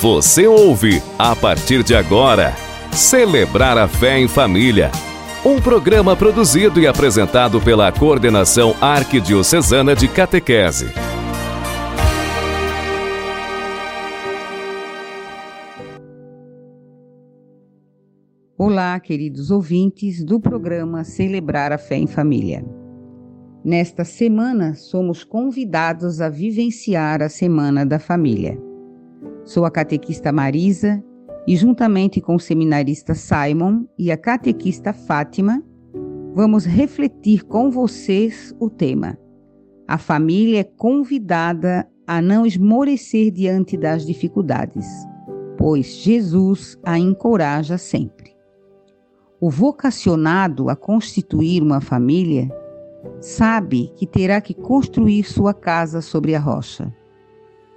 Você ouve, a partir de agora, Celebrar a Fé em Família. Um programa produzido e apresentado pela Coordenação Arquidiocesana de Catequese. Olá, queridos ouvintes do programa Celebrar a Fé em Família. Nesta semana, somos convidados a vivenciar a Semana da Família. Sou a catequista Marisa e, juntamente com o seminarista Simon e a catequista Fátima, vamos refletir com vocês o tema. A família é convidada a não esmorecer diante das dificuldades, pois Jesus a encoraja sempre. O vocacionado a constituir uma família sabe que terá que construir sua casa sobre a rocha.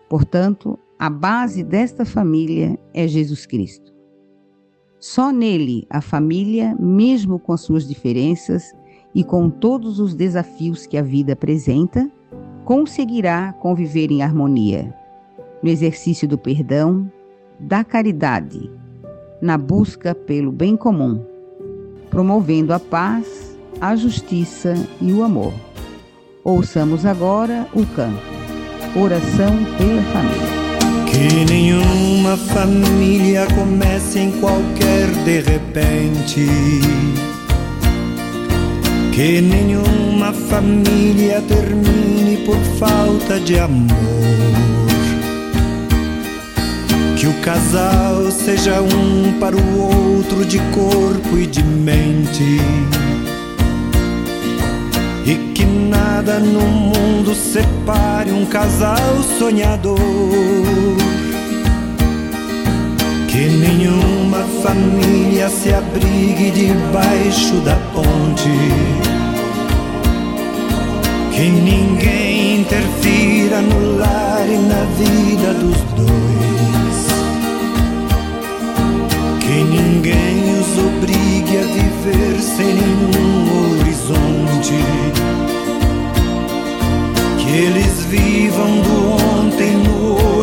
Portanto, a base desta família é Jesus Cristo. Só nele a família, mesmo com as suas diferenças e com todos os desafios que a vida apresenta, conseguirá conviver em harmonia, no exercício do perdão, da caridade, na busca pelo bem comum, promovendo a paz, a justiça e o amor. Ouçamos agora o canto Oração pela Família. Que nenhuma família comece em qualquer de repente. Que nenhuma família termine por falta de amor. Que o casal seja um para o outro de corpo e de mente. E que nada no mundo separe um casal sonhador. Que nenhuma família se abrigue debaixo da ponte. Que ninguém interfira no lar e na vida dos dois. Que ninguém os obrigue a viver sem nenhum horizonte.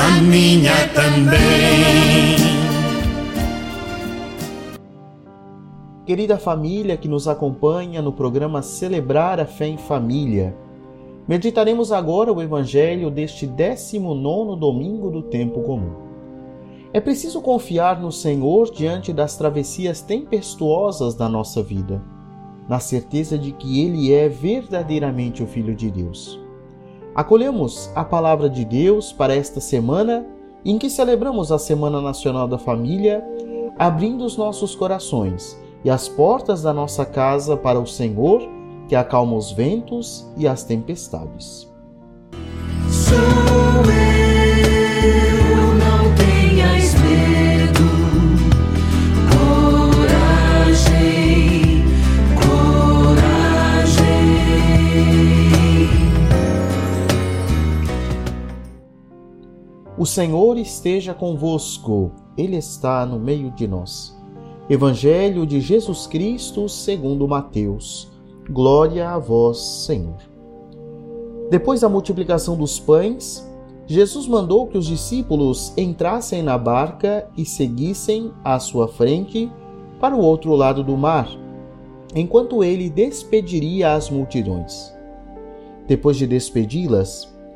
a minha também. Querida família que nos acompanha no programa Celebrar a Fé em Família, meditaremos agora o Evangelho deste 19 domingo do tempo comum. É preciso confiar no Senhor diante das travessias tempestuosas da nossa vida, na certeza de que Ele é verdadeiramente o Filho de Deus. Acolhemos a palavra de Deus para esta semana em que celebramos a Semana Nacional da Família, abrindo os nossos corações e as portas da nossa casa para o Senhor, que acalma os ventos e as tempestades. O Senhor esteja convosco, Ele está no meio de nós. Evangelho de Jesus Cristo segundo Mateus. Glória a vós, Senhor. Depois da multiplicação dos pães, Jesus mandou que os discípulos entrassem na barca e seguissem à sua frente para o outro lado do mar, enquanto ele despediria as multidões. Depois de despedi-las,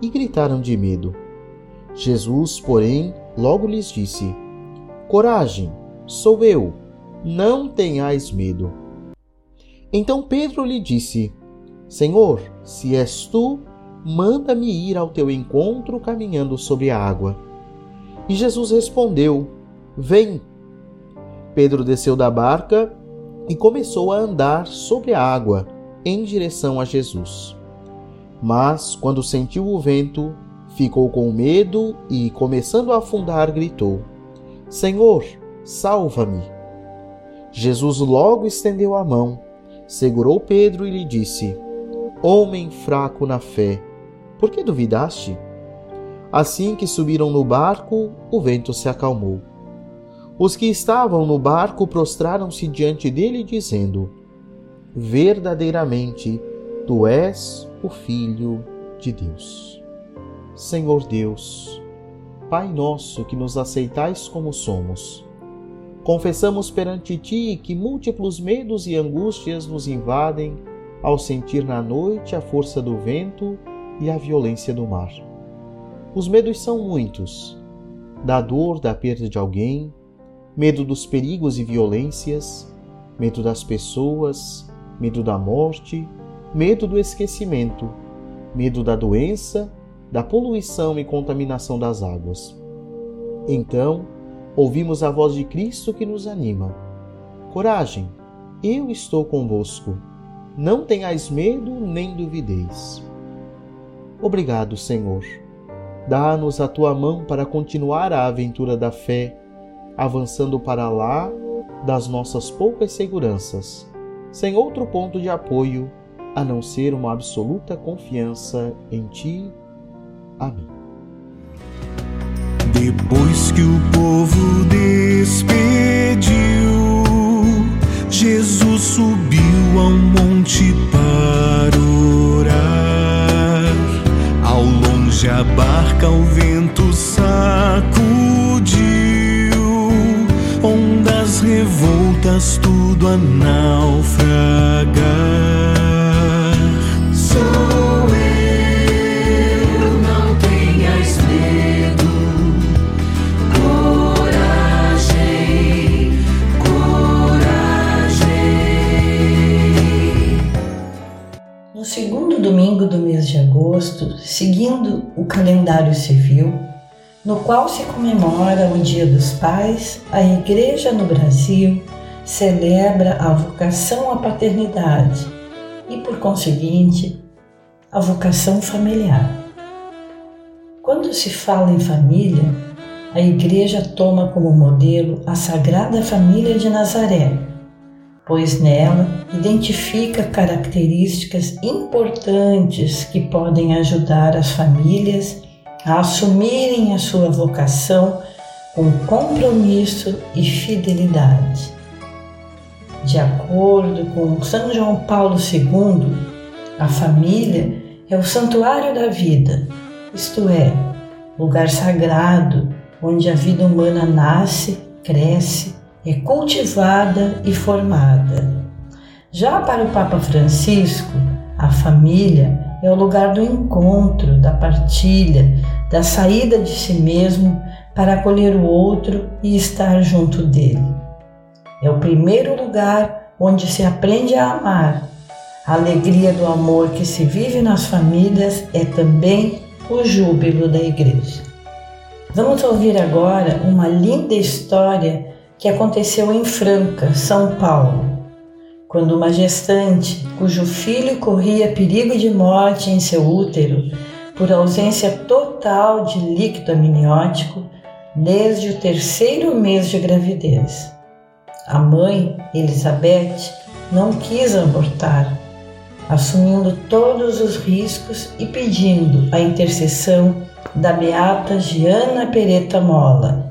E gritaram de medo. Jesus, porém, logo lhes disse: Coragem, sou eu, não tenhais medo. Então Pedro lhe disse: Senhor, se és tu, manda-me ir ao teu encontro caminhando sobre a água. E Jesus respondeu: Vem. Pedro desceu da barca e começou a andar sobre a água em direção a Jesus. Mas, quando sentiu o vento, ficou com medo e, começando a afundar, gritou: Senhor, salva-me! Jesus logo estendeu a mão, segurou Pedro e lhe disse: Homem fraco na fé, por que duvidaste? Assim que subiram no barco, o vento se acalmou. Os que estavam no barco prostraram-se diante dele, dizendo: Verdadeiramente, tu és o Filho de Deus. Senhor Deus, Pai nosso que nos aceitais como somos, confessamos perante Ti que múltiplos medos e angústias nos invadem ao sentir na noite a força do vento e a violência do mar. Os medos são muitos: da dor da perda de alguém, medo dos perigos e violências, medo das pessoas, medo da morte, medo do esquecimento, medo da doença, da poluição e contaminação das águas. Então, ouvimos a voz de Cristo que nos anima. Coragem, eu estou convosco. Não tenhais medo nem duvideis. Obrigado, Senhor. Dá-nos a tua mão para continuar a aventura da fé avançando para lá das nossas poucas seguranças, sem outro ponto de apoio a não ser uma absoluta confiança em Ti. Amém. Depois que o povo despediu, Jesus subiu ao monte para orar. Ao longe a barca o vento sacudiu revoltas tudo a. seguindo o calendário civil, no qual se comemora o Dia dos Pais, a Igreja no Brasil celebra a vocação à paternidade e, por conseguinte, a vocação familiar. Quando se fala em família, a Igreja toma como modelo a Sagrada Família de Nazaré, pois nela identifica características importantes que podem ajudar as famílias a assumirem a sua vocação com compromisso e fidelidade. De acordo com São João Paulo II, a família é o santuário da vida, isto é, lugar sagrado onde a vida humana nasce, cresce, é cultivada e formada. Já para o Papa Francisco, a família é o lugar do encontro, da partilha, da saída de si mesmo para acolher o outro e estar junto dele. É o primeiro lugar onde se aprende a amar. A alegria do amor que se vive nas famílias é também o júbilo da igreja. Vamos ouvir agora uma linda história que aconteceu em Franca, São Paulo quando uma gestante, cujo filho corria perigo de morte em seu útero por ausência total de líquido amniótico desde o terceiro mês de gravidez. A mãe, Elizabeth, não quis abortar, assumindo todos os riscos e pedindo a intercessão da beata Giana Pereta Mola.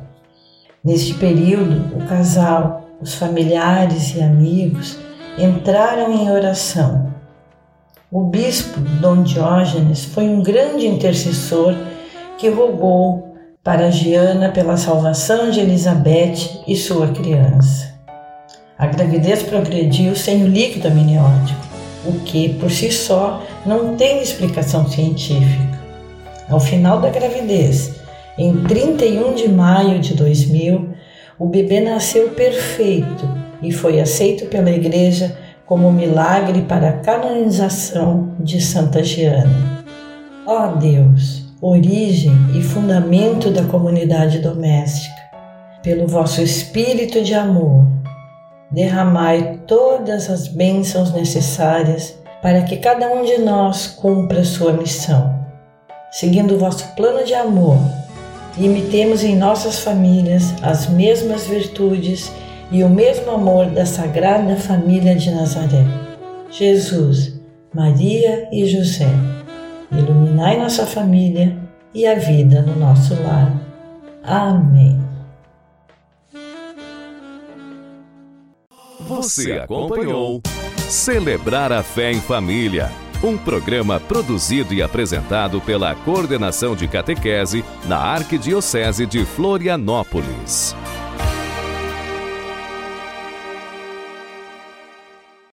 Neste período, o casal, os familiares e amigos entraram em oração. O bispo Dom Diógenes foi um grande intercessor que rogou para Giana pela salvação de Elizabeth e sua criança. A gravidez progrediu sem o líquido amniótico, o que, por si só, não tem explicação científica. Ao final da gravidez, em 31 de maio de 2000, o bebê nasceu perfeito e foi aceito pela Igreja como milagre para a canonização de Santa Giana. Ó oh Deus, origem e fundamento da comunidade doméstica, pelo vosso espírito de amor, derramai todas as bênçãos necessárias para que cada um de nós cumpra sua missão. Seguindo o vosso plano de amor, imitemos em nossas famílias as mesmas virtudes e o mesmo amor da Sagrada Família de Nazaré. Jesus, Maria e José, iluminai nossa família e a vida no nosso lar. Amém. Você acompanhou Celebrar a Fé em Família um programa produzido e apresentado pela Coordenação de Catequese na Arquidiocese de Florianópolis.